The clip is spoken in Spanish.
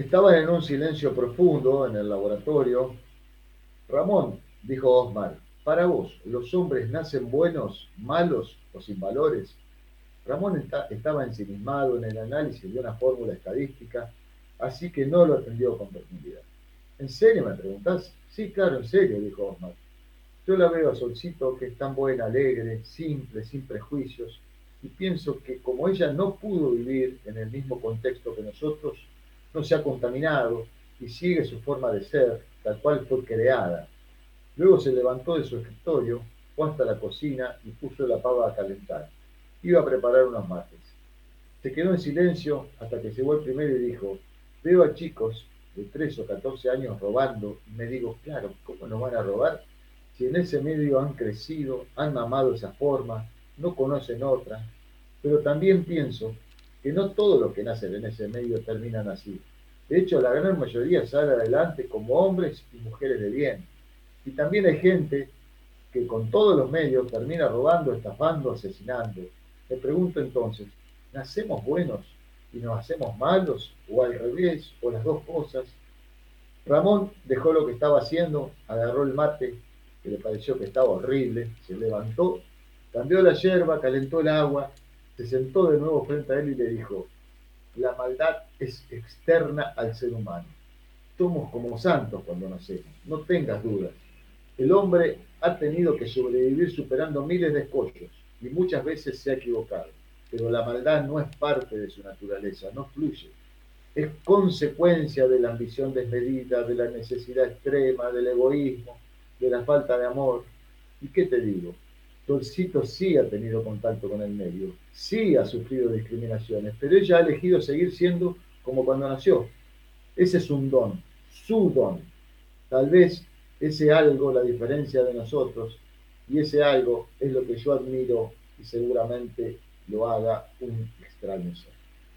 Estaban en un silencio profundo en el laboratorio. Ramón, dijo Osmar, para vos, ¿los hombres nacen buenos, malos o sin valores? Ramón estaba ensimismado en el análisis de una fórmula estadística, así que no lo atendió con profundidad. ¿En serio me preguntás? Sí, claro, en serio, dijo Osmar. Yo la veo a Solcito, que es tan buena, alegre, simple, sin prejuicios, y pienso que como ella no pudo vivir en el mismo contexto que nosotros, no se ha contaminado y sigue su forma de ser, tal cual fue creada. Luego se levantó de su escritorio, fue hasta la cocina y puso la pava a calentar. Iba a preparar unos mates. Se quedó en silencio hasta que llegó el primero y dijo, veo a chicos de 13 o 14 años robando y me digo, claro, ¿cómo nos van a robar? Si en ese medio han crecido, han amado esa forma, no conocen otra, pero también pienso que no todos los que nacen en ese medio terminan así. De hecho, la gran mayoría sale adelante como hombres y mujeres de bien. Y también hay gente que con todos los medios termina robando, estafando, asesinando. Me pregunto entonces, ¿nacemos buenos y nos hacemos malos o al revés o las dos cosas? Ramón dejó lo que estaba haciendo, agarró el mate, que le pareció que estaba horrible, se levantó, cambió la yerba, calentó el agua se sentó de nuevo frente a él y le dijo, la maldad es externa al ser humano. Somos como santos cuando nacemos, no tengas dudas. El hombre ha tenido que sobrevivir superando miles de escollos y muchas veces se ha equivocado, pero la maldad no es parte de su naturaleza, no fluye. Es consecuencia de la ambición desmedida, de la necesidad extrema, del egoísmo, de la falta de amor. ¿Y qué te digo? Solcito sí ha tenido contacto con el medio, sí ha sufrido discriminaciones, pero ella ha elegido seguir siendo como cuando nació. Ese es un don, su don. Tal vez ese algo la diferencia de nosotros y ese algo es lo que yo admiro y seguramente lo haga un extraño ser.